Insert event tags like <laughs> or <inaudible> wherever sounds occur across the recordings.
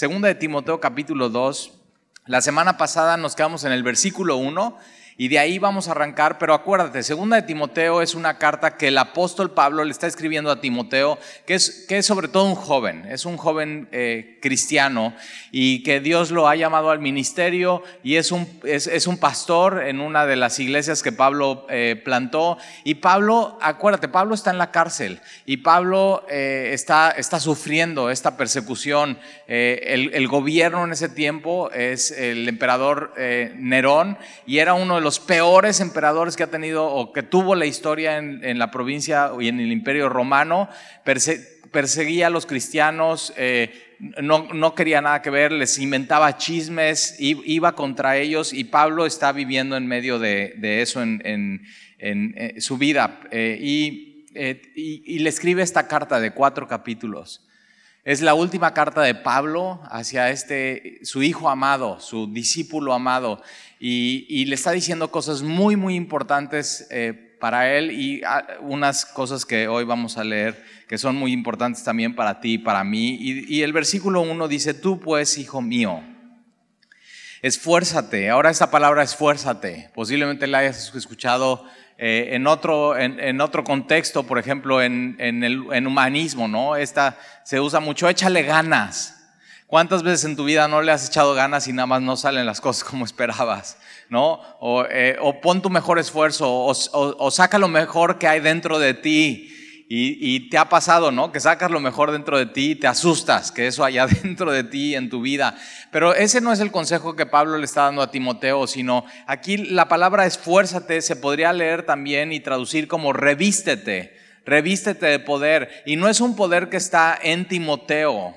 segunda de Timoteo capítulo 2. La semana pasada nos quedamos en el versículo 1 y de ahí vamos a arrancar, pero acuérdate, segunda de Timoteo es una carta que el apóstol Pablo le está escribiendo a Timoteo, que es, que es sobre todo un joven, es un joven eh, cristiano y que Dios lo ha llamado al ministerio y es un, es, un pastor en una de las iglesias que Pablo eh, plantó. Y Pablo, acuérdate, Pablo está en la cárcel y Pablo eh, está, está sufriendo esta persecución. el, el, gobierno en ese tiempo es el emperador Nerón y era uno de los peores emperadores que ha tenido o que tuvo la historia en, la provincia y en el imperio romano. perseguía a los cristianos, eh, no, quería nada que ver, les inventaba chismes, iba contra ellos y Pablo está viviendo en medio de, eso en, eh, su vida. Eh, y le escribe esta carta de cuatro capítulos. Es la última carta de Pablo hacia este, su hijo amado, su discípulo amado, y, le está diciendo cosas muy, muy importantes eh, para él y ah, unas cosas que hoy vamos a leer que son muy importantes también para ti y para mí. Y, y el versículo 1 dice, tú pues, hijo mío, esfuérzate. Ahora esa palabra esfuérzate, posiblemente la hayas escuchado eh, en, otro, en, otro contexto, por ejemplo, en, el en humanismo, ¿no? Esta se usa mucho, échale ganas. ¿Cuántas veces en tu vida no le has echado ganas y nada más no salen las cosas como <laughs> esperabas? ¿No? O, eh, pon tu mejor esfuerzo, o, o saca lo mejor que hay dentro de ti y, te ha pasado, ¿no? Que sacas lo mejor dentro de ti y te asustas que eso haya <laughs> dentro de ti en tu vida. Pero ese no es el consejo que Pablo le está dando a Timoteo, sino aquí la palabra esfuérzate se podría leer también y traducir como revístete, revístete de poder. Y no es un poder que está en Timoteo,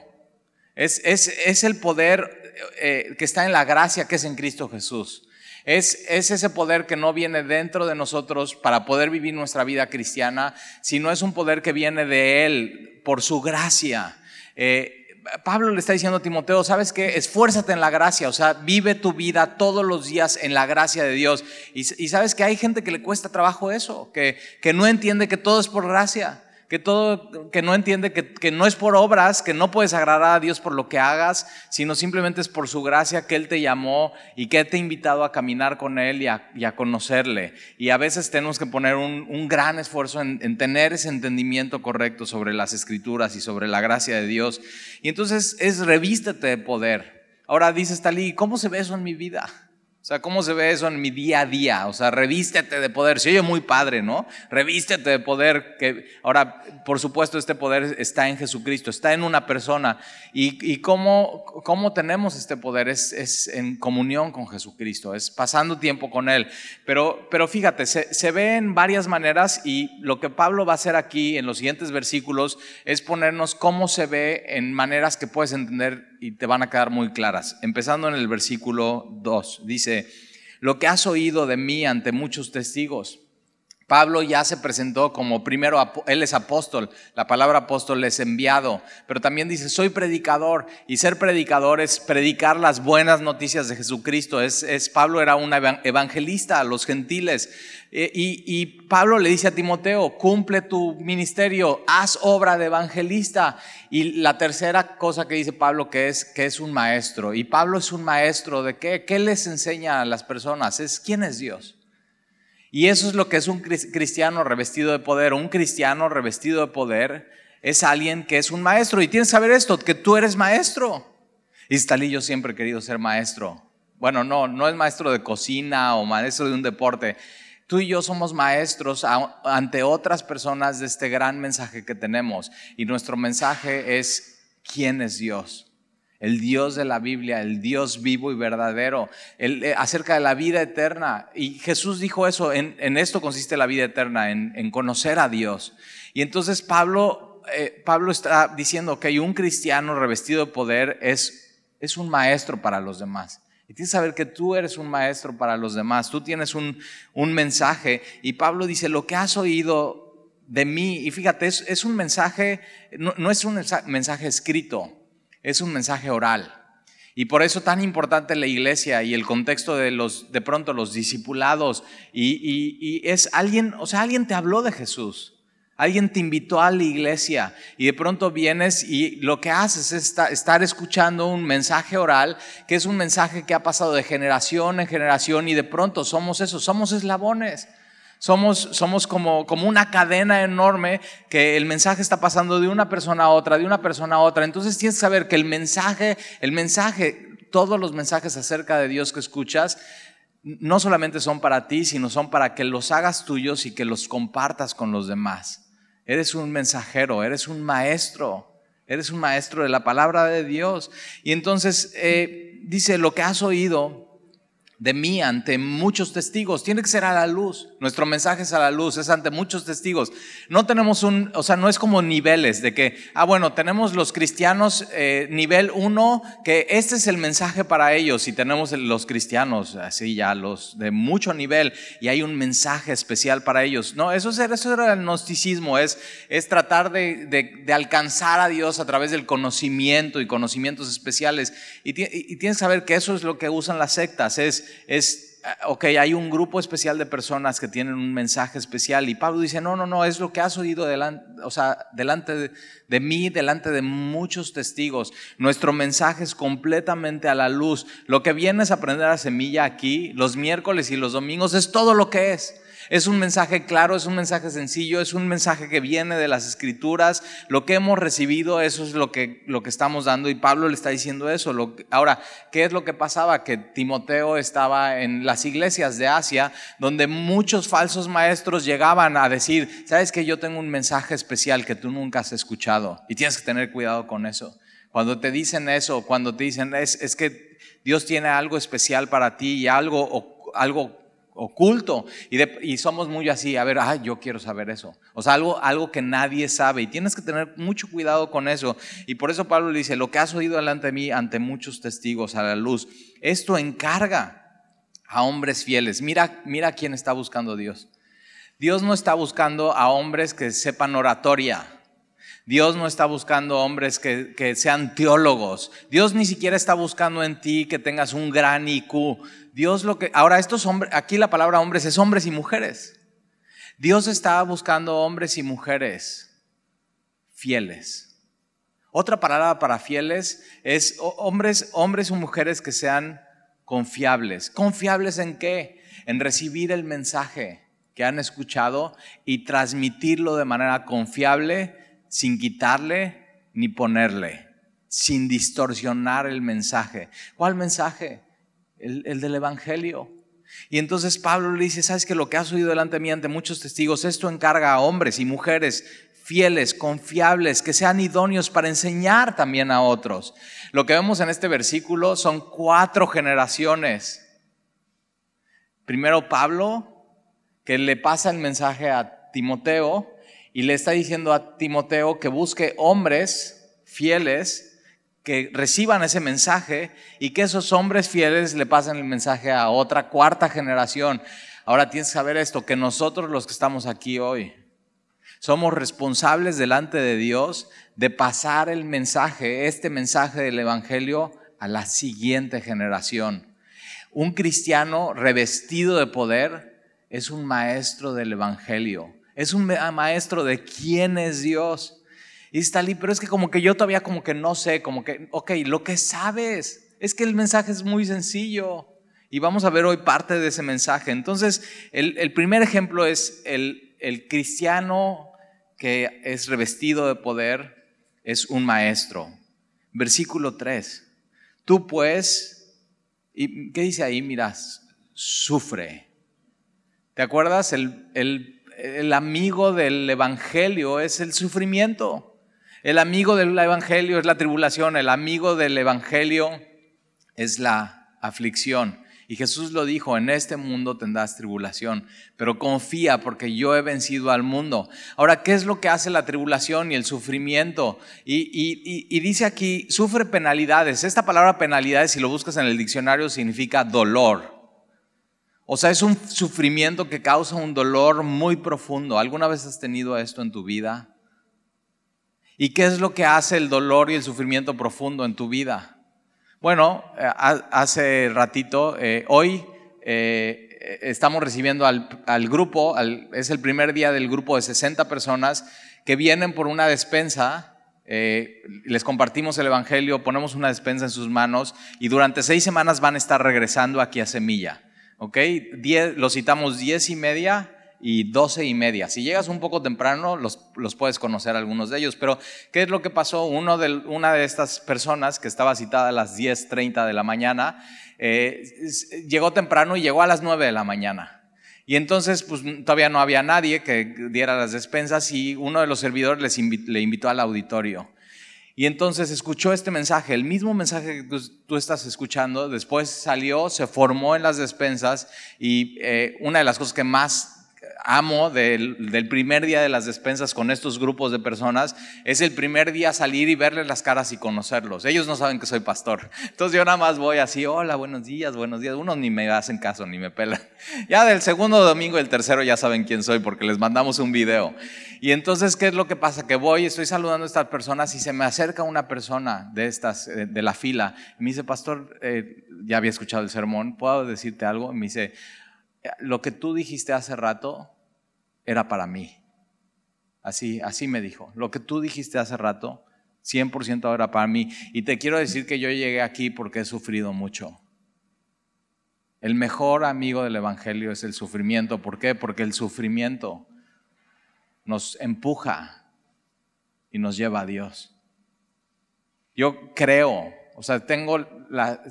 es, es, es el poder eh, que está en la gracia que es en Cristo Jesús. Es, ese poder que no viene dentro de nosotros para poder vivir nuestra vida cristiana, sino es un poder que viene de Él por su gracia. Eh, Pablo le está diciendo a Timoteo, ¿sabes qué? Esfuérzate en la gracia, o sea, vive tu vida todos los días en la gracia de Dios. Y, sabes que hay gente que le cuesta trabajo eso, que, que no entiende que todo es por gracia que todo, que no entiende que, no es por obras, que no puedes agradar a Dios por lo que hagas, sino simplemente es por su gracia que Él te llamó y que te ha invitado a caminar con Él y a, conocerle. Y a veces tenemos que poner un, gran esfuerzo en, tener ese entendimiento correcto sobre las escrituras y sobre la gracia de Dios. Y entonces es revístete de poder. Ahora dices, Talí, ¿cómo se ve eso en mi vida? O sea, ¿cómo se ve eso en mi día a día? O sea, revístete de poder. Se oye muy padre, ¿no? Revístete de poder. Que ahora, por supuesto, este poder está en Jesucristo, está en una persona. ¿Y, cómo, cómo, tenemos este poder? Es, es, en comunión con Jesucristo, es pasando tiempo con Él. Pero, pero fíjate, se, se ve en varias maneras y lo que Pablo va a hacer aquí en los siguientes versículos es ponernos cómo se ve en maneras que puedes entender y te van a quedar muy claras. Empezando en el versículo 2, dice, lo que has oído de mí ante muchos testigos. Pablo ya se presentó como primero, él es apóstol, la palabra apóstol es enviado, pero también dice, soy predicador, y ser predicador es predicar las buenas noticias de Jesucristo. Es, es Pablo era un evangelista a los gentiles, eh, y, Pablo le dice a Timoteo, cumple tu ministerio, haz obra de evangelista. Y la tercera cosa que dice Pablo que es que es un maestro. Y Pablo es un maestro de qué? ¿Qué les enseña a las personas? Es quién es Dios. Y eso es lo que es un cristiano revestido de poder. Un cristiano revestido de poder es alguien que es un maestro. Y tienes que saber esto, que tú eres maestro. Y Stalí, yo siempre he querido ser maestro. Bueno, no, no es maestro de cocina o maestro de un deporte Tú y yo somos maestros ante otras personas de este gran mensaje que tenemos. Y nuestro mensaje es, ¿quién es Dios? El Dios de la Biblia, el Dios vivo y verdadero, eh, acerca de la vida eterna. Y Jesús dijo eso, en, esto consiste la vida eterna, en, conocer a Dios. Y entonces Pablo, eh, Pablo está diciendo que un cristiano revestido de poder es, es un maestro para los demás. Y tienes que saber que tú eres un maestro para los demás, tú tienes un, mensaje. Y Pablo dice, lo que has oído de mí, y fíjate, es, un mensaje, no, es un mensaje escrito, es un mensaje oral. Y por eso tan importante la iglesia y el contexto de los, de pronto los discipulados. Y, y, es alguien, o sea, alguien te habló de Jesús. Alguien te invitó a la iglesia y de pronto vienes y lo que haces es estar escuchando un mensaje oral, que es un mensaje que ha pasado de generación en generación y de pronto somos eso, somos eslabones. Somos, somos como, como una cadena enorme que el mensaje está pasando de una persona a otra, de una persona a otra. Entonces tienes que saber que el mensaje, el mensaje, todos los mensajes acerca de Dios que escuchas, no solamente son para ti, sino son para que los hagas tuyos y que los compartas con los demás. Eres un mensajero, eres un maestro, eres un maestro de la palabra de Dios. Y entonces eh, dice, lo que has oído de mí ante muchos testigos. Tiene que ser a la luz. Nuestro mensaje es a la luz, es ante muchos testigos. No tenemos un, o sea, no es como niveles de que, ah, bueno, tenemos los cristianos eh, nivel uno, que este es el mensaje para ellos, y tenemos los cristianos, así ya, los de mucho nivel, y hay un mensaje especial para ellos. No, eso, es, eso era el gnosticismo, es, es tratar de, de, alcanzar a Dios a través del conocimiento y conocimientos especiales. Y, y tienes que saber que eso es lo que usan las sectas, es es, ok, hay un grupo especial de personas que tienen un mensaje especial y Pablo dice, no, no, no, es lo que has oído delante, o sea, delante de, de mí, delante de muchos testigos. Nuestro mensaje es completamente a la luz. Lo que vienes a aprender a semilla aquí, los miércoles y los domingos, es todo lo que es. Es un mensaje claro, es un mensaje sencillo, es un mensaje que viene de las escrituras. Lo que hemos recibido, eso es lo que, lo que estamos dando y Pablo le está diciendo eso. ahora, ¿qué es lo que pasaba? Que Timoteo estaba en las iglesias de Asia, donde muchos falsos maestros llegaban a decir, sabes que yo tengo un mensaje especial que tú nunca has escuchado y tienes que tener cuidado con eso. Cuando te dicen eso, cuando te dicen es, es que Dios tiene algo especial para ti y algo, algo oculto y, somos muy así, a ver, ah, yo quiero saber eso. O sea, algo, algo que nadie sabe y tienes que tener mucho cuidado con eso. Y por eso Pablo le dice, lo que has oído delante de mí ante muchos testigos a la luz, esto encarga a hombres fieles. Mira, mira quién está buscando Dios. Dios no está buscando a hombres que sepan oratoria. Dios no está buscando hombres que, que, sean teólogos. Dios ni siquiera está buscando en ti que tengas un gran IQ. Dios lo que, ahora estos hombres, aquí la palabra hombres es hombres y mujeres. Dios está buscando hombres y mujeres fieles. Otra palabra para fieles es hombres, hombres o mujeres que sean confiables. ¿Confiables en qué? En recibir el mensaje que han escuchado y transmitirlo de manera confiable, sin quitarle ni ponerle, sin distorsionar el mensaje. ¿Cuál mensaje? el, del Evangelio. Y entonces Pablo le dice, sabes que lo que has oído delante de mí ante muchos testigos, esto encarga a hombres y mujeres fieles, confiables, que sean idóneos para enseñar también a otros. Lo que vemos en este versículo son cuatro generaciones. Primero Pablo, que le pasa el mensaje a Timoteo y le está diciendo a Timoteo que busque hombres fieles que reciban ese mensaje y que esos hombres fieles le pasen el mensaje a otra cuarta generación. Ahora tienes que saber esto, que nosotros los que estamos aquí hoy somos responsables delante de Dios de pasar el mensaje, este mensaje del Evangelio a la siguiente generación. Un cristiano revestido de poder es un maestro del Evangelio, es un maestro de quién es Dios. Y está pero es que como que yo todavía como que no sé, como que, ok, lo que sabes es que el mensaje es muy sencillo. Y vamos a ver hoy parte de ese mensaje. Entonces, el, primer ejemplo es el, el cristiano que es revestido de poder, es un maestro. Versículo 3. Tú pues, ¿y qué dice ahí? Miras, sufre. ¿Te acuerdas? El, el, el, amigo del Evangelio es el sufrimiento. El amigo del Evangelio es la tribulación, el amigo del Evangelio es la aflicción. Y Jesús lo dijo, en este mundo tendrás tribulación, pero confía porque yo he vencido al mundo. Ahora, ¿qué es lo que hace la tribulación y el sufrimiento? Y, dice aquí, sufre penalidades. Esta palabra penalidades, si lo buscas en el diccionario, significa dolor. O sea, es un sufrimiento que causa un dolor muy profundo. ¿Alguna vez has tenido esto en tu vida? ¿Y qué es lo que hace el dolor y el sufrimiento profundo en tu vida? Bueno, eh, hace ratito, eh, hoy, eh, estamos recibiendo al, grupo, es el primer día del grupo de 60 personas que vienen por una despensa. Les compartimos el Evangelio, ponemos una despensa en sus manos y durante seis semanas van a estar regresando aquí a Semilla. ¿Ok? lo citamos diez y media y doce y media. Si llegas un poco temprano, los, los, puedes conocer algunos de ellos. Pero, ¿qué es lo que pasó? Uno de, una de estas personas que estaba citada a las 10.30 de la mañana, eh, llegó temprano y llegó a las 9 de la mañana. Y entonces, pues todavía no había nadie que diera las despensas y uno de los servidores les le invitó al auditorio. Y entonces escuchó este mensaje, el mismo mensaje que tú, estás escuchando, después salió, se formó en las despensas y eh, una de las cosas que más amo del, primer día de las despensas con estos grupos de personas es el primer día salir y verles las caras y conocerlos. Ellos no saben que soy pastor. Entonces yo nada más voy así, hola, buenos días, buenos días. Unos ni me hacen caso, ni me pelan. <laughs> Ya del segundo domingo, el tercero ya saben quién soy porque les mandamos un video. Y entonces, ¿qué es lo que pasa? Que voy, estoy saludando a estas personas y se me acerca una persona de estas, eh, de la fila. Y me dice, pastor, eh, ya había escuchado el sermón, ¿puedo decirte algo? Y me dice, lo que tú dijiste hace rato era para mí. Así, así me dijo. Lo que tú dijiste hace rato, 100% ahora para mí. Y te quiero decir que yo llegué aquí porque he sufrido mucho. El mejor amigo del Evangelio es el sufrimiento. ¿Por qué? Porque el sufrimiento nos empuja y nos lleva a Dios. Yo creo, o sea, tengo la,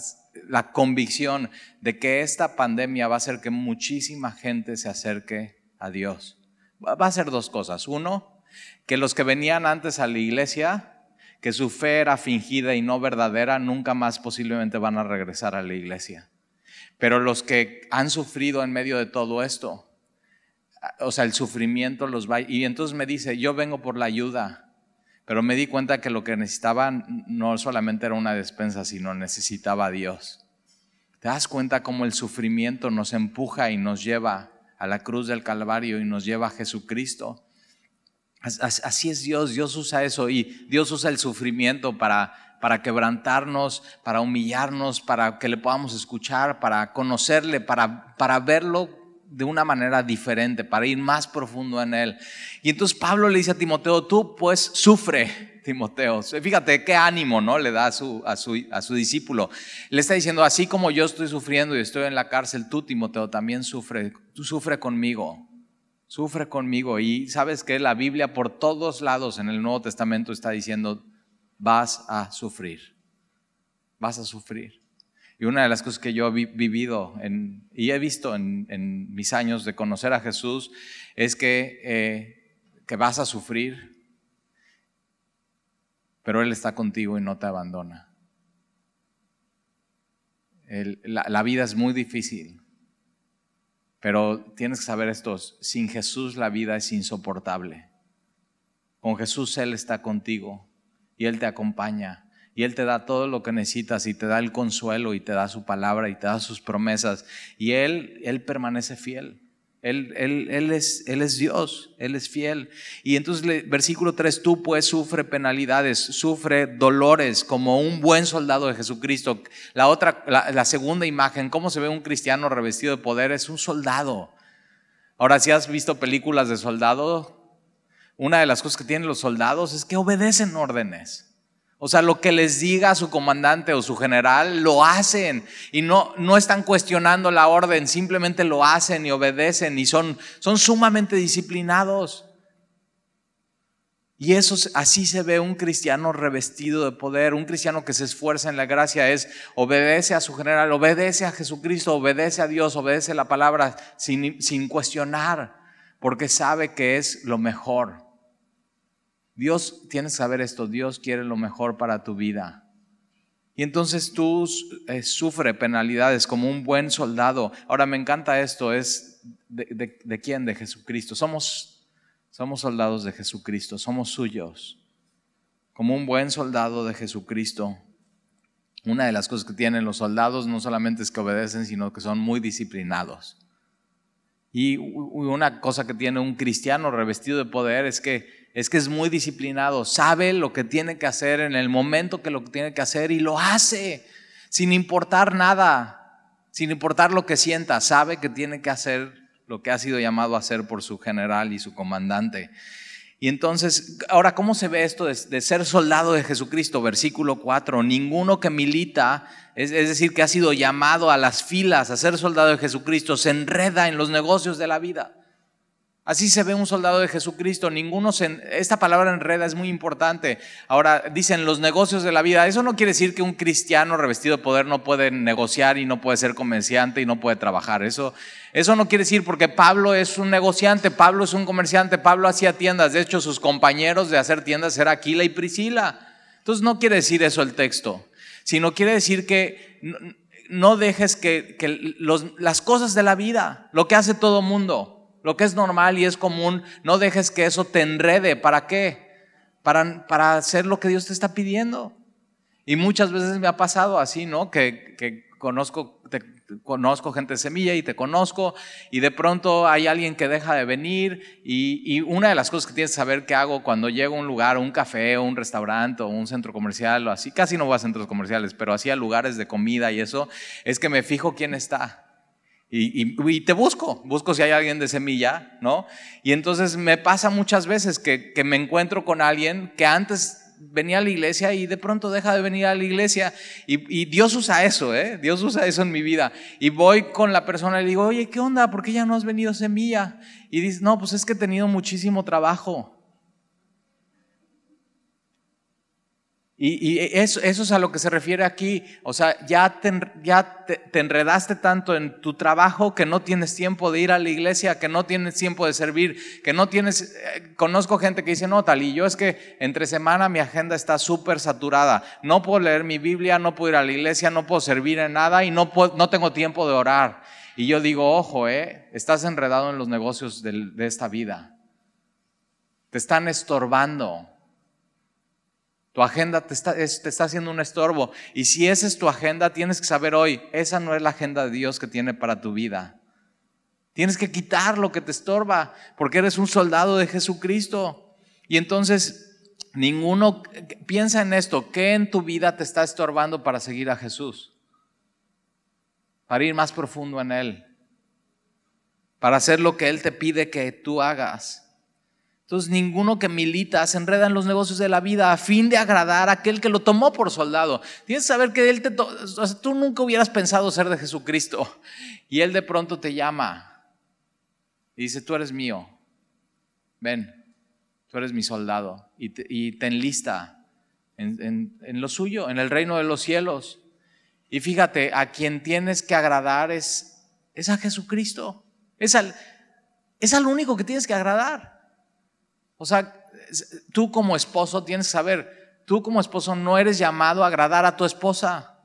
la convicción de que esta pandemia va a hacer que muchísima gente se acerque a Dios va a ser dos cosas. Uno, que los que venían antes a la iglesia, que su fe era fingida y no verdadera, nunca más posiblemente van a regresar a la iglesia. Pero los que han sufrido en medio de todo esto, o sea, el sufrimiento los va... Y entonces me dice, yo vengo por la ayuda, pero me di cuenta que lo que necesitaban no solamente era una despensa, sino necesitaba a Dios. ¿Te das cuenta cómo el sufrimiento nos empuja y nos lleva a la cruz del Calvario y nos lleva a Jesucristo. Así es Dios, Dios usa eso y Dios usa el sufrimiento para, quebrantarnos, para humillarnos, para que le podamos escuchar, para conocerle, para verlo de una manera diferente, para ir más profundo en él. Y entonces Pablo le dice a Timoteo, tú pues sufre, Timoteo. Fíjate qué ánimo ¿no? le da a su, a, su, a su discípulo. Le está diciendo, así como yo estoy sufriendo y estoy en la cárcel, tú, Timoteo, también sufre. Tú sufre conmigo. Sufre conmigo. Y sabes que la Biblia por todos lados en el Nuevo Testamento está diciendo, vas a sufrir. Vas a sufrir. Y una de las cosas que yo he vivido y he visto en, mis años de conocer a Jesús es que, eh, que vas a sufrir, pero Él está contigo y no te abandona. la, vida es muy difícil, pero tienes que saber esto, sin Jesús la vida es insoportable. Con Jesús Él está contigo y Él te acompaña y Él te da todo lo que necesitas y te da el consuelo y te da su palabra y te da sus promesas y Él, Él permanece fiel. Él, él, es, él, es, Dios, Él es fiel. Y entonces, versículo 3, tú pues sufre penalidades, sufre dolores como un buen soldado de Jesucristo. La otra, la, segunda imagen, cómo se ve un cristiano revestido de poder, es un soldado. Ahora, si has visto películas de soldado, una de las cosas que tienen los soldados es que obedecen órdenes. O sea, lo que les diga su comandante o su general, lo hacen y no, no están cuestionando la orden, simplemente lo hacen y obedecen y son, son sumamente disciplinados. Y eso así se ve un cristiano revestido de poder, un cristiano que se esfuerza en la gracia es obedece a su general, obedece a Jesucristo, obedece a Dios, obedece la palabra sin, sin cuestionar, porque sabe que es lo mejor. Dios, tienes que saber esto, Dios quiere lo mejor para tu vida. Y entonces tú eh, sufre penalidades como un buen soldado. Ahora me encanta esto, es de, quién? De Jesucristo. Somos, somos soldados de Jesucristo, somos suyos. Como un buen soldado de Jesucristo. Una de las cosas que tienen los soldados no solamente es que obedecen, sino que son muy disciplinados. Y una cosa que tiene un cristiano revestido de poder es que es que es muy disciplinado, sabe lo que tiene que hacer en el momento que lo tiene que hacer y lo hace sin importar nada. sin importar lo que sienta, sabe que tiene que hacer lo que ha sido llamado a hacer por su general y su comandante. Y entonces, ahora, ¿cómo se ve esto de, ser soldado de Jesucristo? Versículo 4, ninguno que milita, es, es, decir, que ha sido llamado a las filas a ser soldado de Jesucristo, se enreda en los negocios de la vida. Así se ve un soldado de Jesucristo. Ninguno se, esta palabra enreda es muy importante. Ahora dicen los negocios de la vida. Eso no quiere decir que un cristiano revestido de poder no puede negociar y no puede ser comerciante y no puede trabajar. Eso, eso no quiere decir porque Pablo es un negociante, Pablo es un comerciante, Pablo hacía tiendas. De hecho, sus compañeros de hacer tiendas eran Aquila y Priscila. Entonces no quiere decir eso el texto, sino quiere decir que no, dejes que, que las cosas de la vida, lo que hace todo mundo, lo que es normal y es común, no dejes que eso te enrede. ¿Para qué? Para, para hacer lo que Dios te está pidiendo. Y muchas veces me ha pasado así, ¿no? Que, que conozco, conozco gente de semilla y te conozco y de pronto hay alguien que deja de venir y, y, una de las cosas que tienes que saber que hago cuando llego a un lugar, un café, o un restaurante o un centro comercial o así, casi no voy a centros comerciales, pero así a lugares de comida y eso, es que me fijo quién está. Y, te busco, busco si hay alguien de semilla, ¿no? Y entonces me pasa muchas veces que, me encuentro con alguien que antes venía a la iglesia y de pronto deja de venir a la iglesia. Y, Dios usa eso, ¿eh? Dios usa eso en mi vida. Y voy con la persona y le digo, oye, ¿qué onda? ¿Por qué ya no has venido a semilla? Y dice, no, pues es que he tenido muchísimo trabajo. Y, eso, es a lo que se refiere aquí. O sea, ya, te, enredaste tanto en tu trabajo que no tienes tiempo de ir a la iglesia, que no tienes tiempo de servir, que no tienes... Eh, conozco gente que dice, no, tal, y yo es que entre semana mi agenda está súper saturada. No puedo leer mi Biblia, no puedo ir a la iglesia, no puedo servir en nada y no, no tengo tiempo de orar. Y yo digo, ojo, eh, estás enredado en los negocios de esta vida. Te están estorbando. Tu agenda te está, te está haciendo un estorbo. Y si esa es tu agenda, tienes que saber hoy, esa no es la agenda de Dios que tiene para tu vida. Tienes que quitar lo que te estorba, porque eres un soldado de Jesucristo. Y entonces, ninguno piensa en esto, ¿qué en tu vida te está estorbando para seguir a Jesús? Para ir más profundo en Él. Para hacer lo que Él te pide que tú hagas. Entonces ninguno que milita se enreda en los negocios de la vida a fin de agradar a aquel que lo tomó por soldado. Tienes que saber que él te tú nunca hubieras pensado ser de Jesucristo y él de pronto te llama y dice, tú eres mío, ven, tú eres mi soldado y te, enlista en, lo suyo, en el reino de los cielos. Y fíjate, a quien tienes que agradar es, es a Jesucristo, es al, es al único que tienes que agradar. O sea, tú como esposo tienes que saber, tú como esposo no eres llamado a agradar a tu esposa.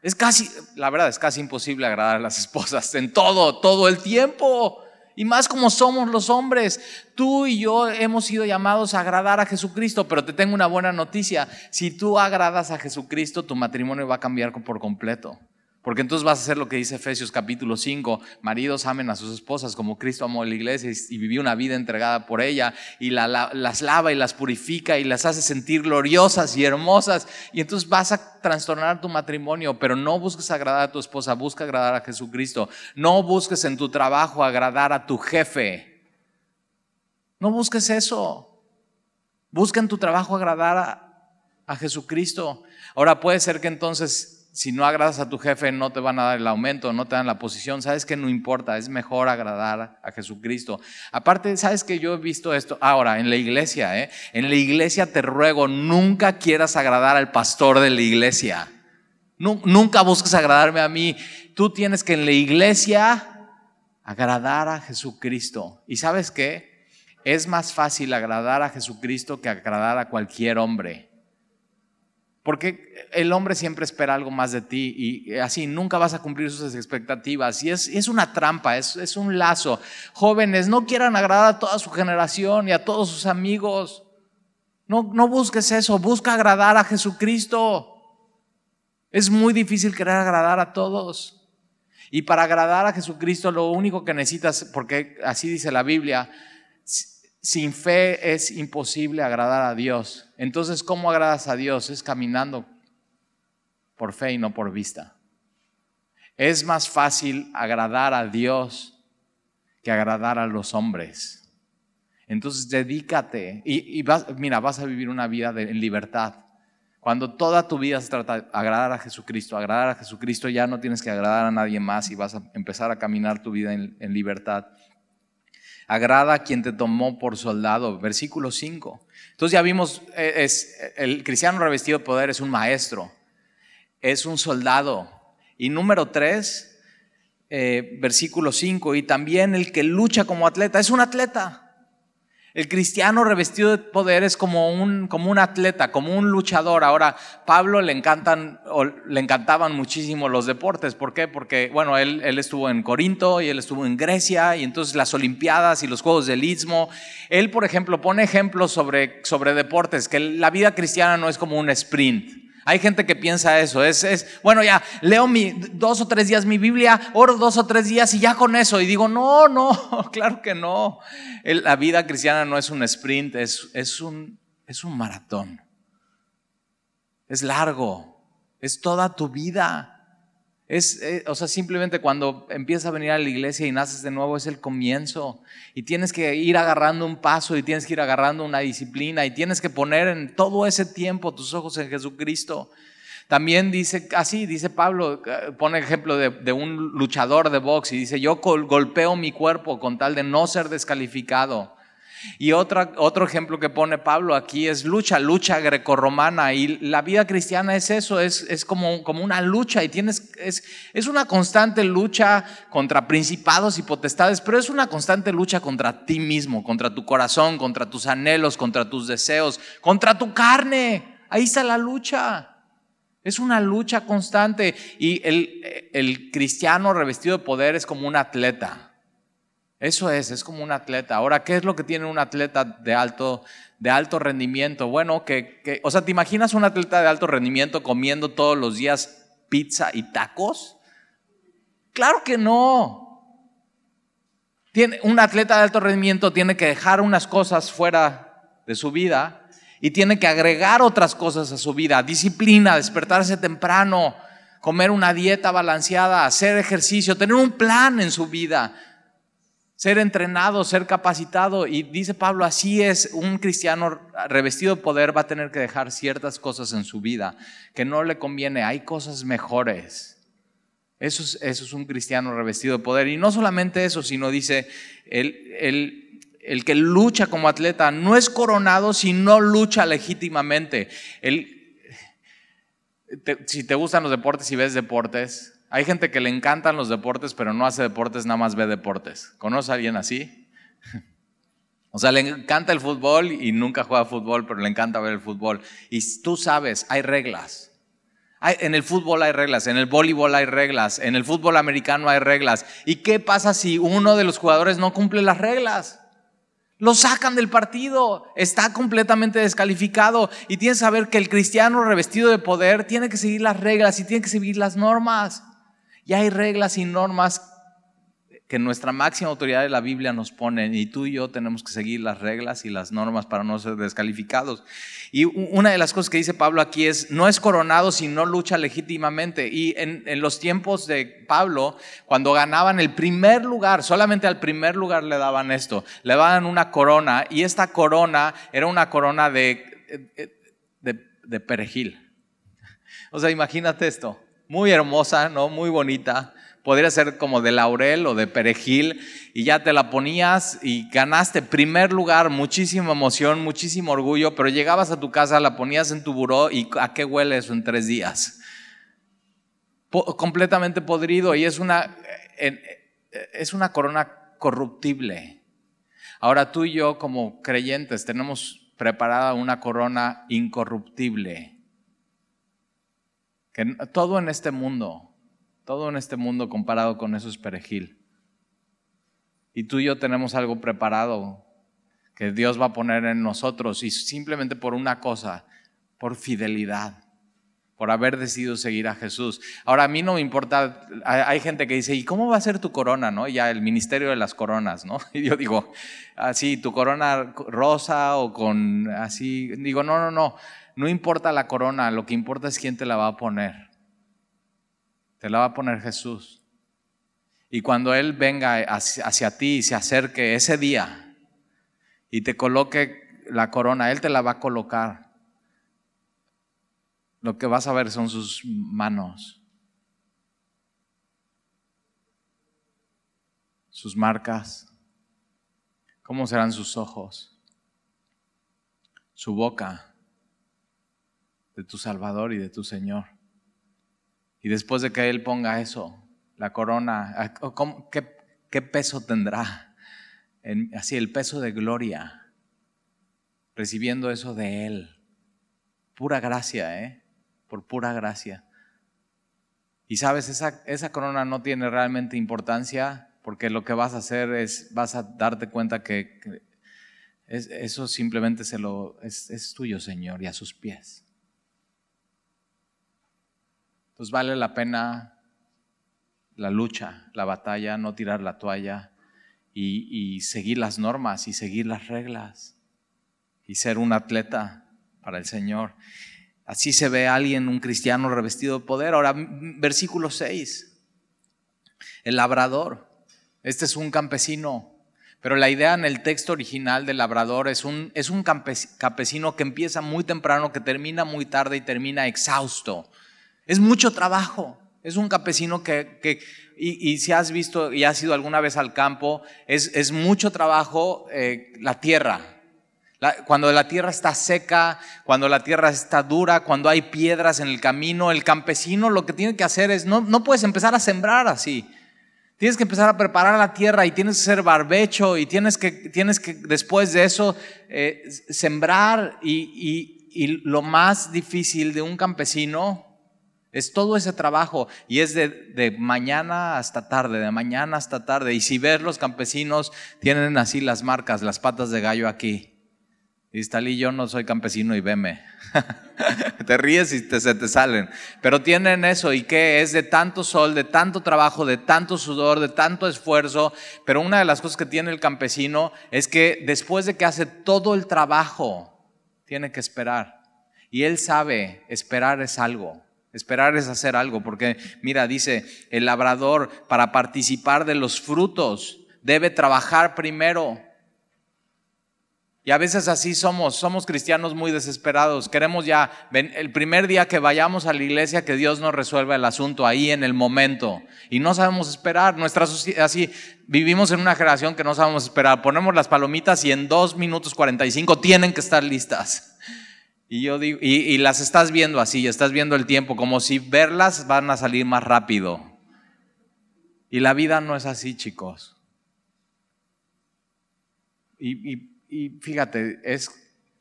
Es casi, la verdad, es casi imposible agradar a las <laughs> esposas en todo, todo el tiempo. Y más como somos los hombres. Tú y yo hemos sido llamados a agradar a Jesucristo, pero te tengo una buena noticia. Si tú agradas a Jesucristo, tu matrimonio va a cambiar por completo. Porque entonces vas a hacer lo que dice Efesios capítulo 5, maridos amen a sus esposas como Cristo amó a la iglesia y, vivió una vida entregada por ella y las lava y las purifica y las hace sentir gloriosas y hermosas. Y entonces vas a trastornar tu matrimonio, pero no busques agradar a tu esposa, busca agradar a Jesucristo. No busques en tu trabajo agradar a tu jefe. No busques eso. Busca en tu trabajo agradar a, a Jesucristo. Ahora puede ser que entonces si no agradas a tu jefe no te van a dar el aumento, no te dan la posición, sabes que no importa, es mejor agradar a Jesucristo. Aparte, sabes que yo he visto esto ahora en la iglesia, ¿eh? en la iglesia te ruego, nunca quieras agradar al pastor de la iglesia, nunca busques agradarme a mí, tú tienes que en la iglesia agradar a Jesucristo. ¿Y sabes qué? Es más fácil agradar a Jesucristo que agradar a cualquier hombre. Porque el hombre siempre espera algo más de ti y así nunca vas a cumplir sus expectativas. Y es, es una trampa, es, es, un lazo. Jóvenes, no quieran agradar a toda su generación y a todos sus amigos. No, no busques eso, busca agradar a Jesucristo. Es muy difícil querer agradar a todos. Y para agradar a Jesucristo lo único que necesitas, porque así dice la Biblia, sin fe es imposible agradar a Dios. Entonces, ¿cómo agradas a Dios? Es caminando por fe y no por vista. Es más fácil agradar a Dios que agradar a los hombres. Entonces dedícate y, vas, mira, vas a vivir una vida en libertad. Cuando toda tu vida se trata de agradar a Jesucristo, agradar a Jesucristo, ya no tienes que agradar a nadie más y vas a empezar a caminar tu vida en libertad. Agrada a quien te tomó por soldado, versículo 5. Entonces ya vimos, eh, el cristiano revestido de poder es un maestro, es un soldado. Y número 3, eh, versículo 5, y también el que lucha como atleta, es un atleta. El cristiano revestido de poder es como un, como un atleta, como un luchador. Ahora, Pablo le encantan, o le encantaban muchísimo los deportes. ¿Por qué? Porque, bueno, él, él estuvo en Corinto y él estuvo en Grecia y entonces las Olimpiadas y los Juegos del Istmo. Él, por ejemplo, pone ejemplos sobre, sobre deportes, que la vida cristiana no es como un sprint. Hay gente que piensa eso. Es, bueno, ya leo mi, dos o tres días mi Biblia, oro dos o tres días y ya con eso. Y digo, no, no, <laughs> claro que no. la vida cristiana no es un sprint, es un maratón. Es largo, es toda tu vida. Es, eh, o sea, simplemente cuando empiezas a venir a la iglesia y naces de nuevo es el comienzo. Y tienes que ir agarrando un paso y tienes que ir agarrando una disciplina y tienes que poner en todo ese tiempo tus ojos en Jesucristo. También dice, así dice Pablo, eh, pone ejemplo de, de un luchador de box y dice, yo golpeo mi cuerpo con tal de no ser descalificado. Y otro ejemplo que pone Pablo aquí es lucha, lucha grecorromana. Y la vida cristiana es eso, es, es como, como, una lucha y tienes, es, es una constante lucha contra principados y potestades, pero es una constante lucha contra ti mismo, contra tu corazón, contra tus anhelos, contra tus deseos, contra tu carne. Ahí está la lucha. Es una lucha constante y el, el cristiano revestido de poder es como un atleta. Eso es, es como un atleta. Ahora, ¿qué es lo que tiene un atleta de alto, de alto rendimiento? Bueno, que, que, o sea, ¿te imaginas un atleta de alto rendimiento comiendo todos los días pizza y tacos? Claro que no. Tiene, un atleta de alto rendimiento tiene que dejar unas cosas fuera de su vida y tiene que agregar otras cosas a su vida. Disciplina, despertarse temprano, comer una dieta balanceada, hacer ejercicio, tener un plan en su vida ser entrenado, ser capacitado. Y dice Pablo, así es, un cristiano revestido de poder va a tener que dejar ciertas cosas en su vida que no le conviene. Hay cosas mejores. Eso es, un cristiano revestido de poder. Y no solamente eso, sino dice, el, el, el que lucha como atleta no es coronado si no lucha legítimamente. Si te gustan los deportes y ves deportes, hay gente que le encantan los deportes, pero no hace deportes, nada más ve deportes. ¿Conoce a alguien así? <laughs> O sea, le encanta el fútbol y nunca juega fútbol, pero le encanta ver el fútbol. Y tú sabes, hay reglas. en el fútbol hay reglas, en el voleibol hay reglas, en el fútbol americano hay reglas. ¿Y qué pasa si uno de los jugadores no cumple las reglas? Lo sacan del partido, está completamente descalificado y tienes que saber que el cristiano revestido de poder tiene que seguir las reglas y tiene que seguir las normas. Y hay reglas y normas que nuestra máxima autoridad de la Biblia nos pone y tú y yo tenemos que seguir las reglas y las normas para no ser descalificados. Y una de las cosas que dice Pablo aquí es, no es coronado si no lucha legítimamente. Y en, los tiempos de Pablo, cuando ganaban el primer lugar, solamente al primer lugar le daban esto, le daban una corona y esta corona era una corona de, de, de perejil. <laughs> O sea, imagínate esto muy hermosa, ¿no? Muy bonita. Podría ser como de laurel o de perejil y ya te la ponías y ganaste primer lugar, muchísima emoción, muchísimo orgullo, pero llegabas a tu casa, la ponías en tu buró y ¿a qué huele eso en tres días? completamente podrido y es una, es una corona corruptible. Ahora tú y yo como creyentes tenemos preparada una corona incorruptible todo en este mundo, todo en este mundo comparado con eso es perejil. Y tú y yo tenemos algo preparado que Dios va a poner en nosotros y simplemente por una cosa, por fidelidad, por haber decidido seguir a Jesús. Ahora a mí no me importa, hay gente que dice, ¿y cómo va a ser tu corona? ¿No? Ya el ministerio de las coronas, ¿no? <laughs> Y yo digo, así, tu corona rosa o con así, digo, no, no, no, no importa la corona, lo que importa es quién te la va a poner. Te la va a poner Jesús. Y cuando Él venga hacia, ti y se acerque ese día y te coloque la corona, Él te la va a colocar. Lo que vas a ver son sus manos, sus marcas, cómo serán sus ojos, su boca de tu Salvador y de tu Señor. Y después de que Él ponga eso, la corona, ah, qué, peso tendrá? así, el peso de gloria, recibiendo eso de Él. Pura gracia, ¿eh? Por pura gracia. Y sabes, esa, corona no tiene realmente importancia porque lo que vas a hacer es, vas a darte cuenta que, eso simplemente se lo, es, es tuyo, Señor, y a sus pies. Entonces vale la pena la lucha, la batalla, no tirar la toalla y, seguir las normas y seguir las reglas y ser un atleta para el Señor. Así se ve a alguien, un cristiano revestido de poder. Ahora, versículo 6, el labrador. Este es un campesino, pero la idea en el texto original del labrador es un, es un campesino que empieza muy temprano, que termina muy tarde y termina exhausto. Es mucho trabajo. Es un campesino que, y, si has visto y has ido alguna vez al campo, es, mucho trabajo eh, la tierra. Cuando la tierra está seca, cuando la tierra está dura, cuando hay piedras en el camino, el campesino lo que tiene que hacer es, no, no puedes empezar a sembrar así. Tienes que empezar a preparar la tierra y tienes que ser barbecho y tienes que, tienes que después de eso eh, sembrar y, y lo más difícil de un campesino es todo ese trabajo y es de, mañana hasta tarde, de mañana hasta tarde. Y si ves los campesinos, tienen así las marcas, las patas de gallo aquí. Y Stalí, yo no soy campesino y veme. <laughs> te ríes y te, se te salen. Pero tienen eso y que es de tanto sol, de tanto trabajo, de tanto sudor, de tanto esfuerzo. Pero una de las cosas que tiene el campesino es que después de que hace todo el trabajo, tiene que esperar. Y él sabe, esperar es algo. Esperar es hacer algo, porque mira, dice, el labrador para participar de los frutos debe trabajar primero. Y a veces así somos, somos cristianos muy desesperados. Queremos ya, el primer día que vayamos a la iglesia, que Dios nos resuelva el asunto ahí en el momento. Y no sabemos esperar. Nuestra así, vivimos en una generación que no sabemos esperar. Ponemos las palomitas y en dos minutos 45 tienen que estar listas. Y yo y, las estás viendo así, estás viendo el tiempo, como si verlas van a salir más rápido. Y la vida no es así, chicos. Y fíjate, es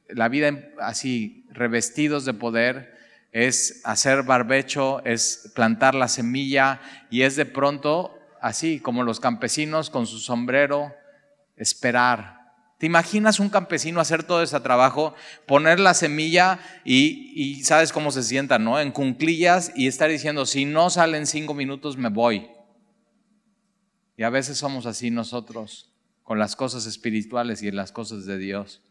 la vida así, revestidos de poder, es hacer barbecho, es plantar la semilla y es de pronto así, como los campesinos con su sombrero, esperar ¿Te imaginas un campesino hacer todo ese trabajo, poner la semilla y, sabes cómo se sienta, ¿no? En cunclillas y estar diciendo, si no salen cinco minutos, me voy. Y a veces somos así nosotros, con las cosas espirituales y en las cosas de Dios.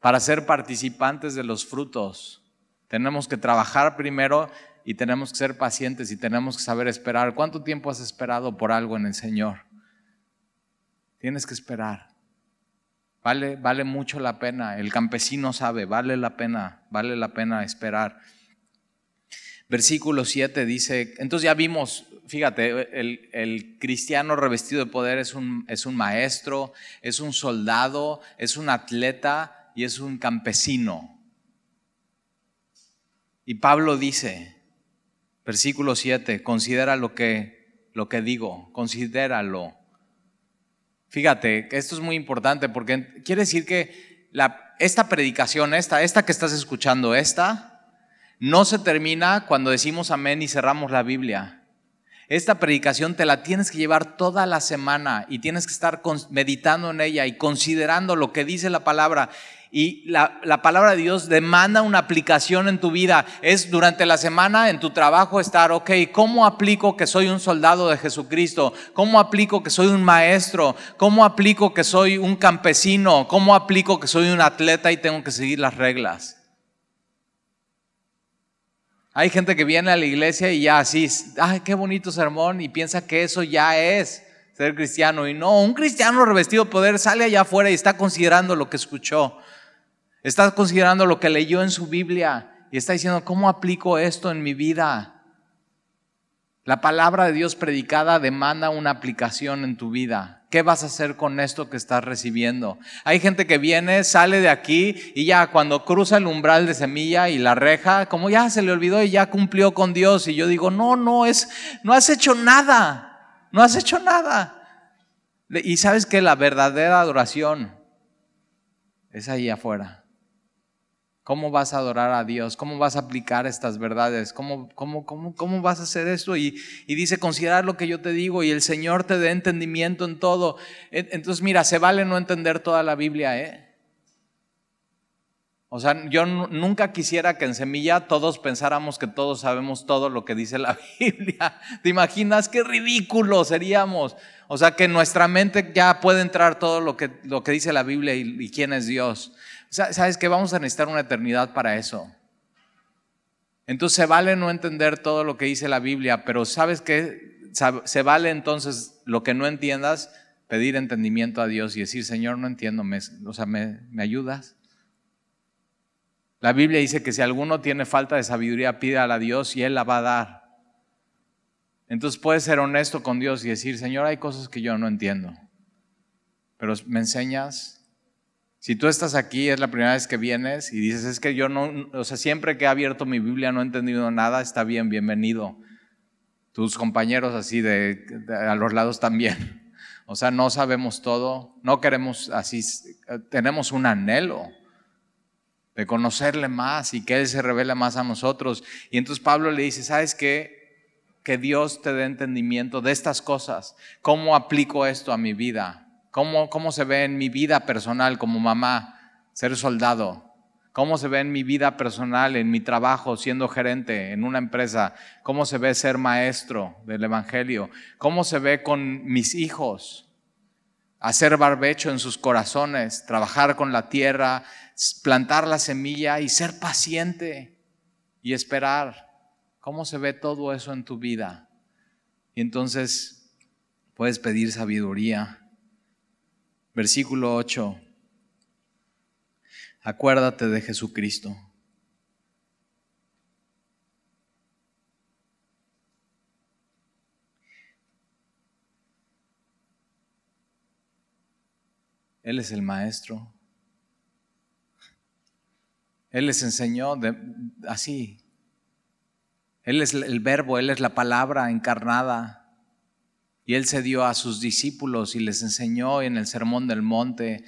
Para ser participantes de los frutos, tenemos que trabajar primero y tenemos que ser pacientes y tenemos que saber esperar. ¿Cuánto tiempo has esperado por algo en el Señor? Tienes que esperar. Vale, vale mucho la pena. El campesino sabe, vale la pena, vale la pena esperar. Versículo 7 dice, entonces ya vimos, fíjate, el, cristiano revestido de poder es un, es un maestro, es un soldado, es un atleta y es un campesino. Y Pablo dice, versículo 7, considera lo que, lo que digo, considéralo. Fíjate, esto es muy importante porque quiere decir que esta predicación, esta, esta que estás escuchando, esta, no se termina cuando decimos amén y cerramos la Biblia. Esta predicación te la tienes que llevar toda la semana y tienes que estar meditando en ella y considerando lo que dice la palabra y la, palabra de Dios demanda una aplicación en tu vida. Es durante la semana en tu trabajo estar, ok, ¿cómo aplico que soy un soldado de Jesucristo? ¿Cómo aplico que soy un maestro? ¿Cómo aplico que soy un campesino? ¿Cómo aplico que soy un atleta y tengo que seguir las reglas? Hay gente que viene a la iglesia y ya así, ay, qué bonito sermón, y piensa que eso ya es ser cristiano. Y no, un cristiano revestido de poder sale allá afuera y está considerando lo que escuchó, está considerando lo que leyó en su Biblia y está diciendo, ¿cómo aplico esto en mi vida? La palabra de Dios predicada demanda una aplicación en tu vida. ¿Qué vas a hacer con esto que estás recibiendo? Hay gente que viene, sale de aquí y ya cuando cruza el umbral de semilla y la reja, como ya se le olvidó y ya cumplió con Dios. Y yo digo, no, no, es, no has hecho nada, no has hecho nada. Y sabes que la verdadera adoración es ahí afuera. ¿Cómo vas a adorar a Dios? ¿Cómo vas a aplicar estas verdades? ¿Cómo, cómo, cómo, cómo vas a hacer esto? Y, y, dice, considerar lo que yo te digo y el Señor te dé entendimiento en todo. Entonces, mira, se vale no entender toda la Biblia, ¿eh? O sea, yo nunca quisiera que en Semilla todos pensáramos que todos sabemos todo lo que dice la <laughs> Biblia. ¿Te imaginas qué ridículo seríamos? O sea, que nuestra mente ya puede entrar todo lo que, lo que dice la Biblia y, y quién es Dios. ¿Sabes que Vamos a necesitar una eternidad para eso. Entonces se vale no entender todo lo que dice la Biblia, pero ¿sabes qué? Se vale entonces lo que no entiendas, pedir entendimiento a Dios y decir, Señor, no entiendo, ¿me, o sea, ¿me, ¿me ayudas? La Biblia dice que si alguno tiene falta de sabiduría, pídala a Dios y Él la va a dar. Entonces puedes ser honesto con Dios y decir, Señor, hay cosas que yo no entiendo, pero me enseñas si tú estás aquí, es la primera vez que vienes y dices, es que yo no, o sea, siempre que he abierto mi Biblia no he entendido nada, está bien, bienvenido. Tus compañeros así de, a los lados también. <laughs> O sea, no sabemos todo, no queremos así, tenemos un anhelo de conocerle más y que Él se revele más a nosotros. Y entonces Pablo le dice, ¿sabes qué? Que Dios te dé entendimiento de estas cosas. ¿Cómo aplico esto a mi vida? ¿Cómo, se ve en mi vida personal como mamá ser soldado? ¿Cómo se ve en mi vida personal, en mi trabajo, siendo gerente en una empresa? ¿Cómo se ve ser maestro del Evangelio? ¿Cómo se ve con mis hijos? Hacer barbecho en sus corazones, trabajar con la tierra, plantar la semilla y ser paciente y esperar. ¿Cómo se ve todo eso en tu vida? Y entonces puedes pedir sabiduría Versículo 8. Acuérdate de Jesucristo. Él es el maestro. Él les enseñó así. Él es el verbo, Él es la palabra encarnada. Y él se dio a sus discípulos y les enseñó en el Sermón del Monte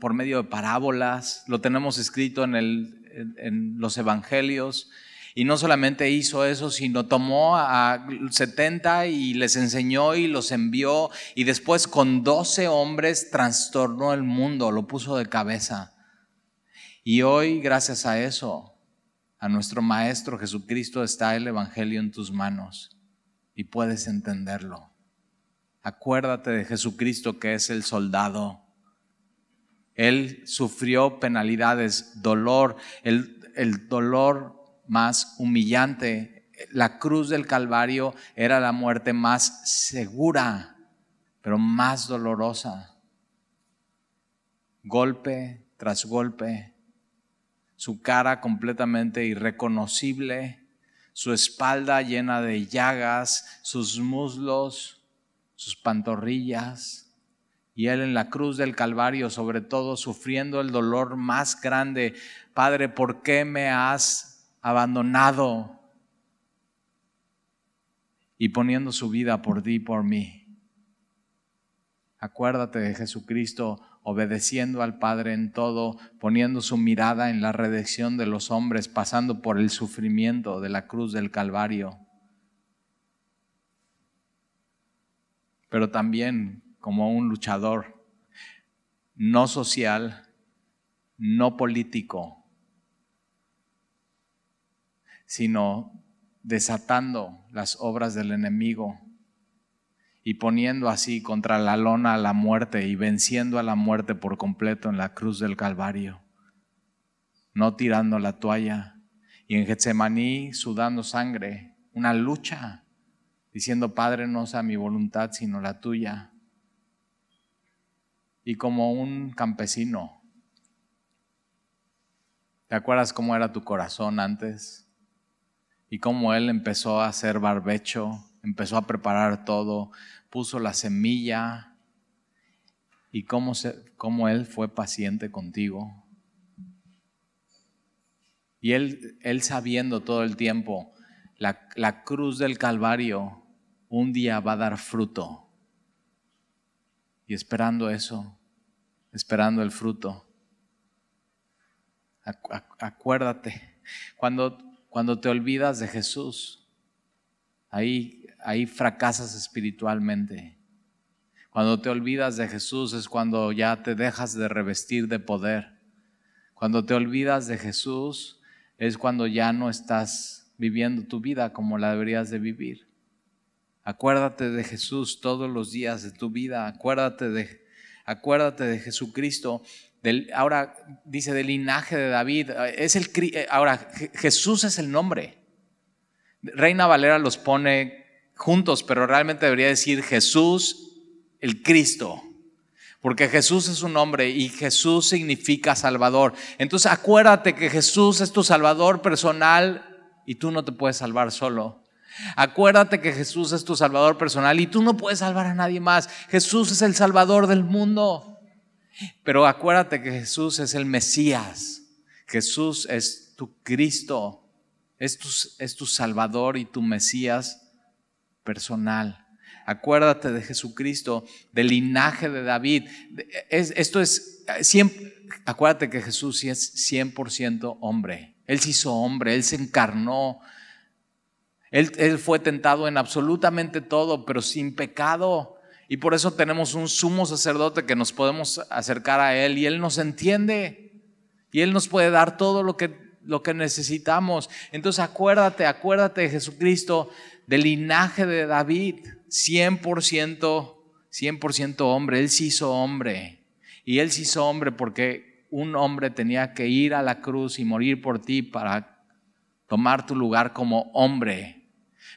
por medio de parábolas. Lo tenemos escrito en los Evangelios. Y no solamente hizo eso, sino tomó a 70 y les enseñó y los envió. Y después con 12 hombres trastornó el mundo, lo puso de cabeza. Y hoy, gracias a eso, a nuestro Maestro Jesucristo está el Evangelio en tus manos y puedes entenderlo. Acuérdate de Jesucristo que es el soldado. Él sufrió penalidades, dolor, el, el dolor más humillante. La cruz del Calvario era la muerte más segura, pero más dolorosa. Golpe tras golpe, su cara completamente irreconocible su espalda llena de llagas, sus muslos, sus pantorrillas, y Él en la cruz del Calvario, sobre todo, sufriendo el dolor más grande. Padre, ¿por qué me has abandonado? Y poniendo su vida por ti y por mí. Acuérdate de Jesucristo obedeciendo al Padre en todo, poniendo su mirada en la redención de los hombres, pasando por el sufrimiento de la cruz del Calvario. Pero también como un luchador, no social, no político, sino desatando las obras del enemigo y poniendo así contra la lona a la muerte y venciendo a la muerte por completo en la cruz del Calvario, no tirando la toalla. Y en Getsemaní sudando sangre, una lucha, diciendo, Padre, no sea mi voluntad, sino la tuya. Y como un campesino, ¿te acuerdas cómo era tu corazón antes? Y cómo él empezó a hacer barbecho, empezó a preparar todo, puso la semilla, y cómo, cómo Él fue paciente contigo. Y Él, él sabiendo todo el tiempo, la, la cruz del Calvario un día va a dar fruto. Y esperando eso, esperando el fruto. Acuérdate, cuando, cuando te olvidas de Jesús, ahí, ahí fracasas espiritualmente. Cuando te olvidas de Jesús es cuando ya te dejas de revestir de poder. Cuando te olvidas de Jesús es cuando ya no estás viviendo tu vida como la deberías de vivir. Acuérdate de Jesús todos los días de tu vida. Acuérdate de, acuérdate de Jesucristo. Ahora dice del linaje de David. Es el, ahora Jesús es el nombre. Reina Valera los pone juntos, pero realmente debería decir Jesús el Cristo. Porque Jesús es un nombre y Jesús significa Salvador. Entonces acuérdate que Jesús es tu Salvador personal y tú no te puedes salvar solo. Acuérdate que Jesús es tu Salvador personal y tú no puedes salvar a nadie más. Jesús es el Salvador del mundo. Pero acuérdate que Jesús es el Mesías. Jesús es tu Cristo. Es tu, es tu Salvador y tu Mesías personal. Acuérdate de Jesucristo, del linaje de David. esto es, siempre, acuérdate que Jesús sí es 100% hombre. Él se hizo hombre, Él se encarnó. Él, él fue tentado en absolutamente todo, pero sin pecado. Y por eso tenemos un sumo sacerdote que nos podemos acercar a Él y Él nos entiende. Y Él nos puede dar todo lo que, lo que necesitamos. Entonces acuérdate, acuérdate de Jesucristo, del linaje de David. 100%, 100% hombre, Él se hizo hombre. Y Él se hizo hombre porque un hombre tenía que ir a la cruz y morir por ti para tomar tu lugar como hombre.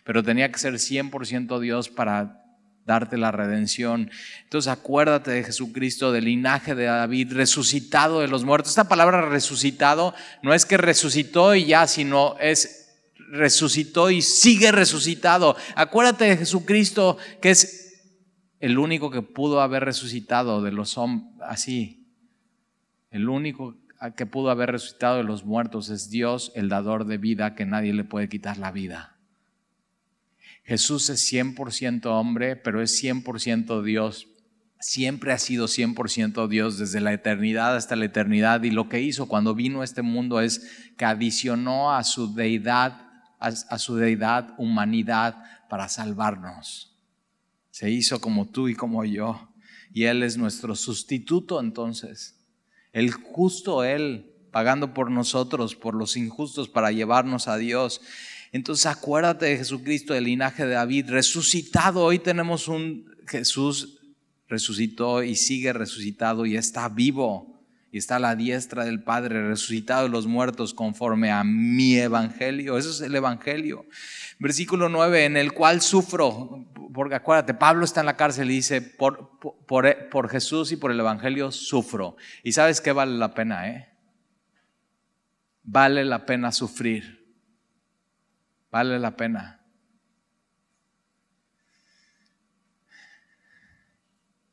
Pero tenía que ser 100% Dios para darte la redención. Entonces acuérdate de Jesucristo, del linaje de David, resucitado de los muertos. Esta palabra resucitado no es que resucitó y ya, sino es resucitó y sigue resucitado. Acuérdate de Jesucristo, que es el único que pudo haber resucitado de los hombres, así. El único que pudo haber resucitado de los muertos es Dios, el dador de vida, que nadie le puede quitar la vida. Jesús es 100% hombre, pero es 100% Dios. Siempre ha sido 100% Dios desde la eternidad hasta la eternidad y lo que hizo cuando vino a este mundo es que adicionó a su deidad a, su deidad, humanidad, para salvarnos. Se hizo como tú y como yo. Y Él es nuestro sustituto entonces. El justo Él, pagando por nosotros, por los injustos, para llevarnos a Dios. Entonces acuérdate de Jesucristo, del linaje de David, resucitado. Hoy tenemos un Jesús resucitó y sigue resucitado y está vivo y está a la diestra del Padre, resucitado de los muertos conforme a mi evangelio. Eso es el evangelio. Versículo 9, en el cual sufro, porque acuérdate, Pablo está en la cárcel y dice, por, por, Jesús y por el evangelio sufro. Y sabes qué vale la pena, ¿eh? Vale la pena sufrir. Vale la pena.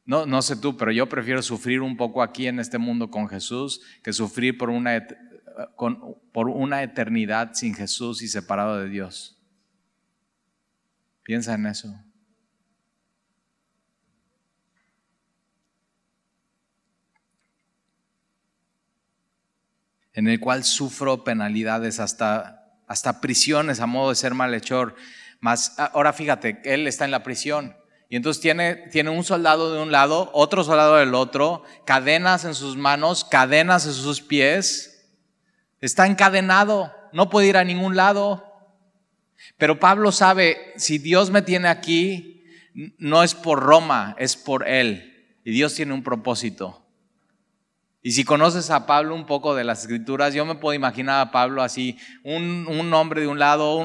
No, no sé tú, pero yo prefiero sufrir un poco aquí en este mundo con Jesús que sufrir por una, por una eternidad sin Jesús y separado de Dios. Piensa en eso. en el cual sufro penalidades hasta, hasta prisiones a modo de ser malhechor. Mas ahora fíjate, él está en la prisión y entonces tiene, tiene un soldado de un lado, otro soldado del otro, cadenas en sus manos, cadenas en sus pies. Está encadenado, no puede ir a ningún lado. Pero Pablo sabe, si Dios me tiene aquí, no es por Roma, es por Él. Y Dios tiene un propósito. Y si conoces a Pablo un poco de las escrituras, yo me puedo imaginar a Pablo así, un, hombre de un lado,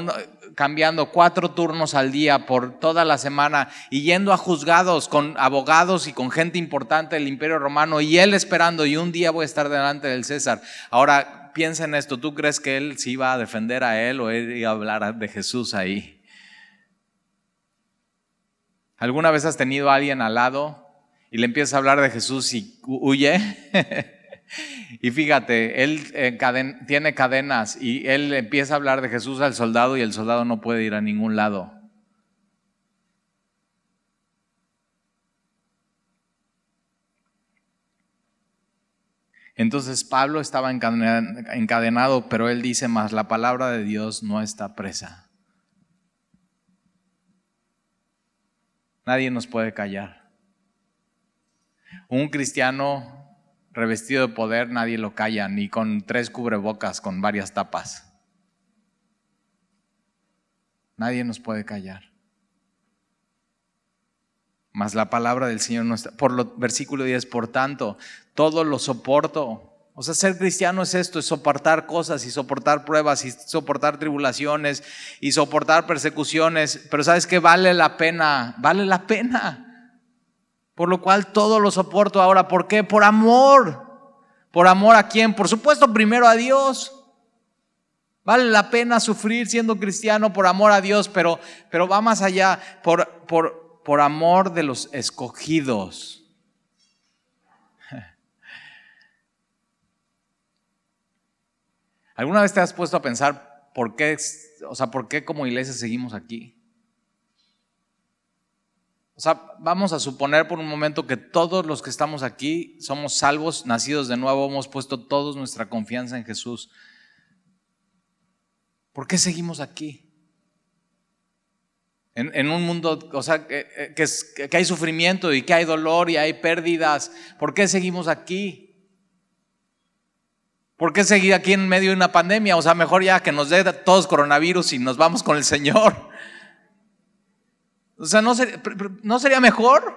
cambiando cuatro turnos al día por toda la semana y yendo a juzgados con abogados y con gente importante del imperio romano y él esperando y un día voy a estar delante del César. Ahora piensa en esto, ¿tú crees que él se iba a defender a él o él iba a hablar de Jesús ahí? ¿Alguna vez has tenido a alguien al lado y le empiezas a hablar de Jesús y huye. <laughs> y fíjate, él tiene cadenas y él empieza a hablar de Jesús al soldado y el soldado no puede ir a ningún lado. Entonces Pablo estaba encadenado, pero él dice más, la palabra de Dios no está presa. Nadie nos puede callar. Un cristiano revestido de poder nadie lo calla, ni con tres cubrebocas con varias tapas. Nadie nos puede callar. Mas la palabra del Señor no está. Por lo versículo 10, por tanto, todo lo soporto. O sea, ser cristiano es esto, es soportar cosas y soportar pruebas y soportar tribulaciones y soportar persecuciones. Pero sabes que vale la pena, vale la pena. Por lo cual todo lo soporto ahora. ¿Por qué? Por amor. ¿Por amor a quién? Por supuesto, primero a Dios. Vale la pena sufrir siendo cristiano por amor a Dios, pero, pero va más allá, por, por, por amor de los escogidos. <laughs> ¿Alguna vez te has puesto a pensar por qué, o sea, por qué como iglesia seguimos aquí? O sea, vamos a suponer por un momento que todos los que estamos aquí somos salvos, nacidos de nuevo, hemos puesto toda nuestra confianza en Jesús. ¿Por qué seguimos aquí? En, un mundo, o sea, que, que, hay sufrimiento y que hay dolor y hay pérdidas. ¿Por qué seguimos aquí? ¿Por qué seguir aquí en medio de una pandemia? O sea, mejor ya que nos dé todos coronavirus y nos vamos con el Señor. O sea, ¿no, ¿no sería mejor?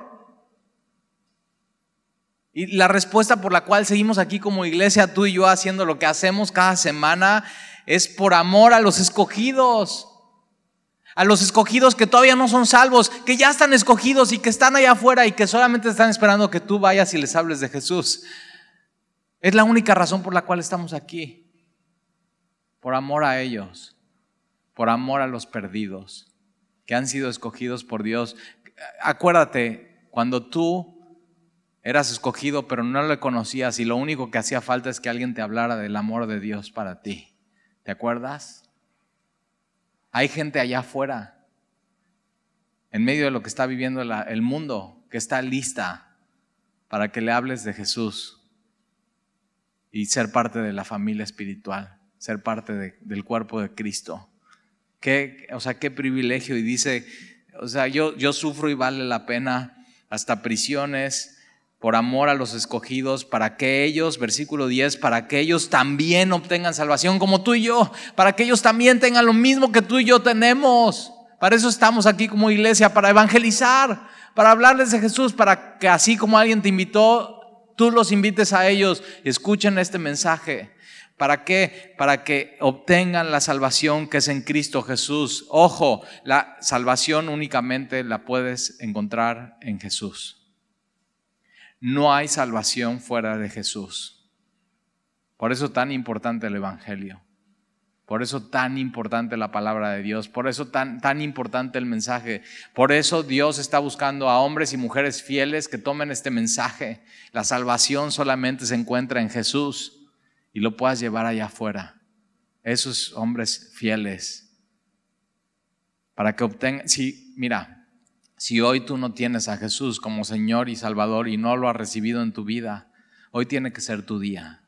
Y la respuesta por la cual seguimos aquí como iglesia, tú y yo haciendo lo que hacemos cada semana, es por amor a los escogidos. A los escogidos que todavía no son salvos, que ya están escogidos y que están allá afuera y que solamente están esperando que tú vayas y les hables de Jesús. Es la única razón por la cual estamos aquí. Por amor a ellos. Por amor a los perdidos que han sido escogidos por Dios. Acuérdate, cuando tú eras escogido pero no le conocías y lo único que hacía falta es que alguien te hablara del amor de Dios para ti. ¿Te acuerdas? Hay gente allá afuera, en medio de lo que está viviendo el mundo, que está lista para que le hables de Jesús y ser parte de la familia espiritual, ser parte del cuerpo de Cristo. Qué, o sea, qué privilegio. Y dice, o sea, yo, yo sufro y vale la pena hasta prisiones por amor a los escogidos, para que ellos, versículo 10, para que ellos también obtengan salvación como tú y yo, para que ellos también tengan lo mismo que tú y yo tenemos. Para eso estamos aquí como iglesia, para evangelizar, para hablarles de Jesús, para que así como alguien te invitó, tú los invites a ellos y escuchen este mensaje. ¿Para qué? Para que obtengan la salvación que es en Cristo Jesús. Ojo, la salvación únicamente la puedes encontrar en Jesús. No hay salvación fuera de Jesús. Por eso tan importante el Evangelio. Por eso tan importante la palabra de Dios, por eso tan, tan importante el mensaje. Por eso Dios está buscando a hombres y mujeres fieles que tomen este mensaje. La salvación solamente se encuentra en Jesús y lo puedas llevar allá afuera. Esos hombres fieles. Para que obtengan, si, mira, si hoy tú no tienes a Jesús como Señor y Salvador y no lo has recibido en tu vida, hoy tiene que ser tu día.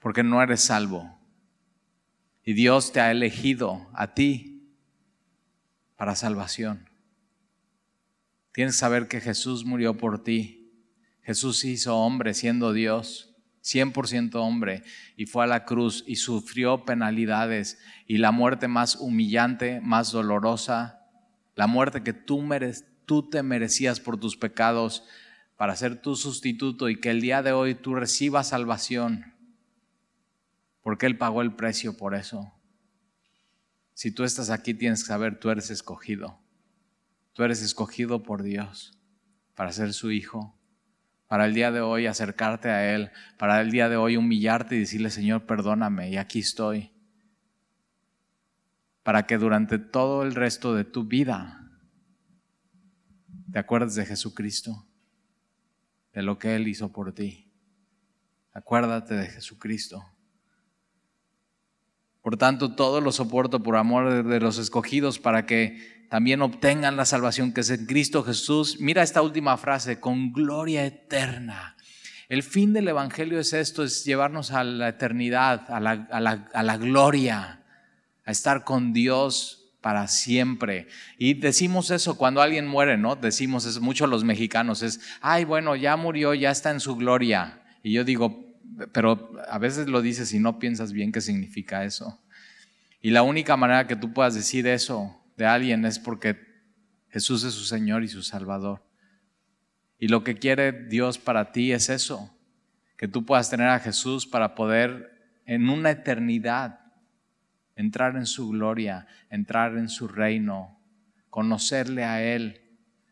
Porque no eres salvo. Y Dios te ha elegido a ti para salvación. Tienes que saber que Jesús murió por ti. Jesús hizo hombre siendo Dios 100% hombre, y fue a la cruz y sufrió penalidades y la muerte más humillante, más dolorosa, la muerte que tú, tú te merecías por tus pecados, para ser tu sustituto y que el día de hoy tú recibas salvación, porque Él pagó el precio por eso. Si tú estás aquí, tienes que saber, tú eres escogido. Tú eres escogido por Dios para ser su hijo, para el día de hoy acercarte a Él, para el día de hoy humillarte y decirle, Señor, perdóname, y aquí estoy. Para que durante todo el resto de tu vida te acuerdes de Jesucristo de lo que Él hizo por ti. Acuérdate de Jesucristo. Por tanto, todo lo soporto por amor de los escogidos para que también obtengan la salvación que es en Cristo Jesús. Mira esta última frase, con gloria eterna. El fin del Evangelio es esto, es llevarnos a la eternidad, a la, a la gloria, a estar con Dios para siempre. Y decimos eso cuando alguien muere, ¿no? Decimos eso mucho los mexicanos, es, ay, bueno, ya murió, ya está en su gloria. Y yo digo, pero a veces lo dices y no piensas bien qué significa eso. Y la única manera que tú puedas decir eso de alguien es porque Jesús es su Señor y su Salvador. Y lo que quiere Dios para ti es eso, que tú puedas tener a Jesús para poder en una eternidad entrar en su gloria, entrar en su reino, conocerle a Él,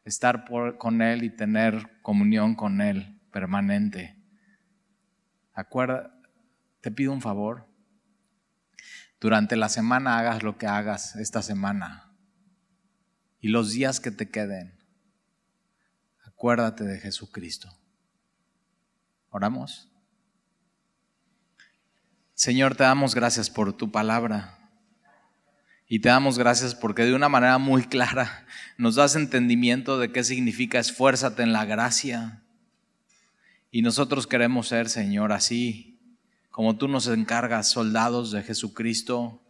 estar con Él y tener comunión con Él permanente. Acuerda, te pido un favor. Durante la semana hagas lo que hagas esta semana y los días que te queden. Acuérdate de Jesucristo. ¿Oramos? Señor, te damos gracias por tu palabra. Y te damos gracias porque de una manera muy clara nos das entendimiento de qué significa esfuérzate en la gracia. Y nosotros queremos ser, Señor, así como tú nos encargas, soldados de Jesucristo,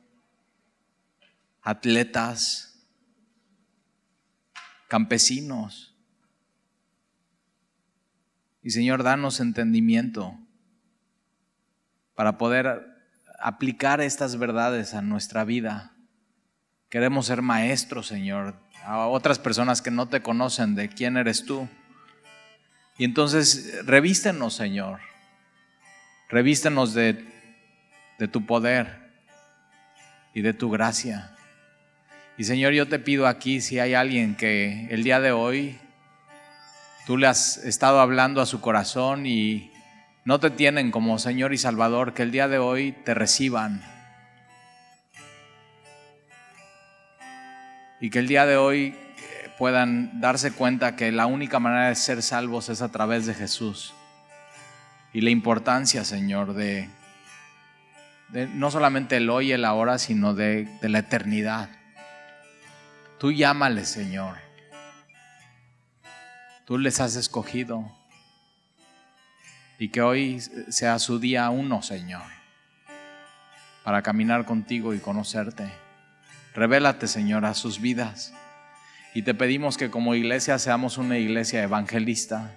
atletas, campesinos. Y Señor, danos entendimiento para poder aplicar estas verdades a nuestra vida Queremos ser maestros, Señor, a otras personas que no te conocen de quién eres tú. Y entonces revístenos, Señor. Revístenos de, de tu poder y de tu gracia. Y Señor, yo te pido aquí si hay alguien que el día de hoy tú le has estado hablando a su corazón y no te tienen como Señor y Salvador, que el día de hoy te reciban y que el día de hoy eh, puedan darse cuenta que la única manera de ser salvos es a través de Jesús. Y la importancia, Señor, de, no solamente el hoy y el ahora, sino de, de la eternidad. Tú llámale, Señor. Tú les has escogido. Y que hoy sea su día uno, Señor, para caminar contigo y conocerte. Revélate, Señor, a sus vidas. Y te pedimos que como iglesia seamos una iglesia evangelista,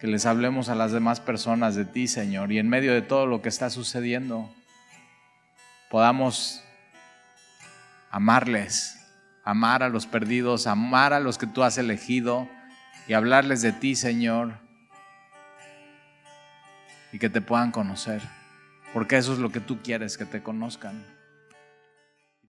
que les hablemos a las demás personas de ti, Señor, y en medio de todo lo que está sucediendo, podamos amarles, amar a los perdidos, amar a los que tú has elegido y hablarles de ti, Señor, y que te puedan conocer, porque eso es lo que tú quieres, que te conozcan.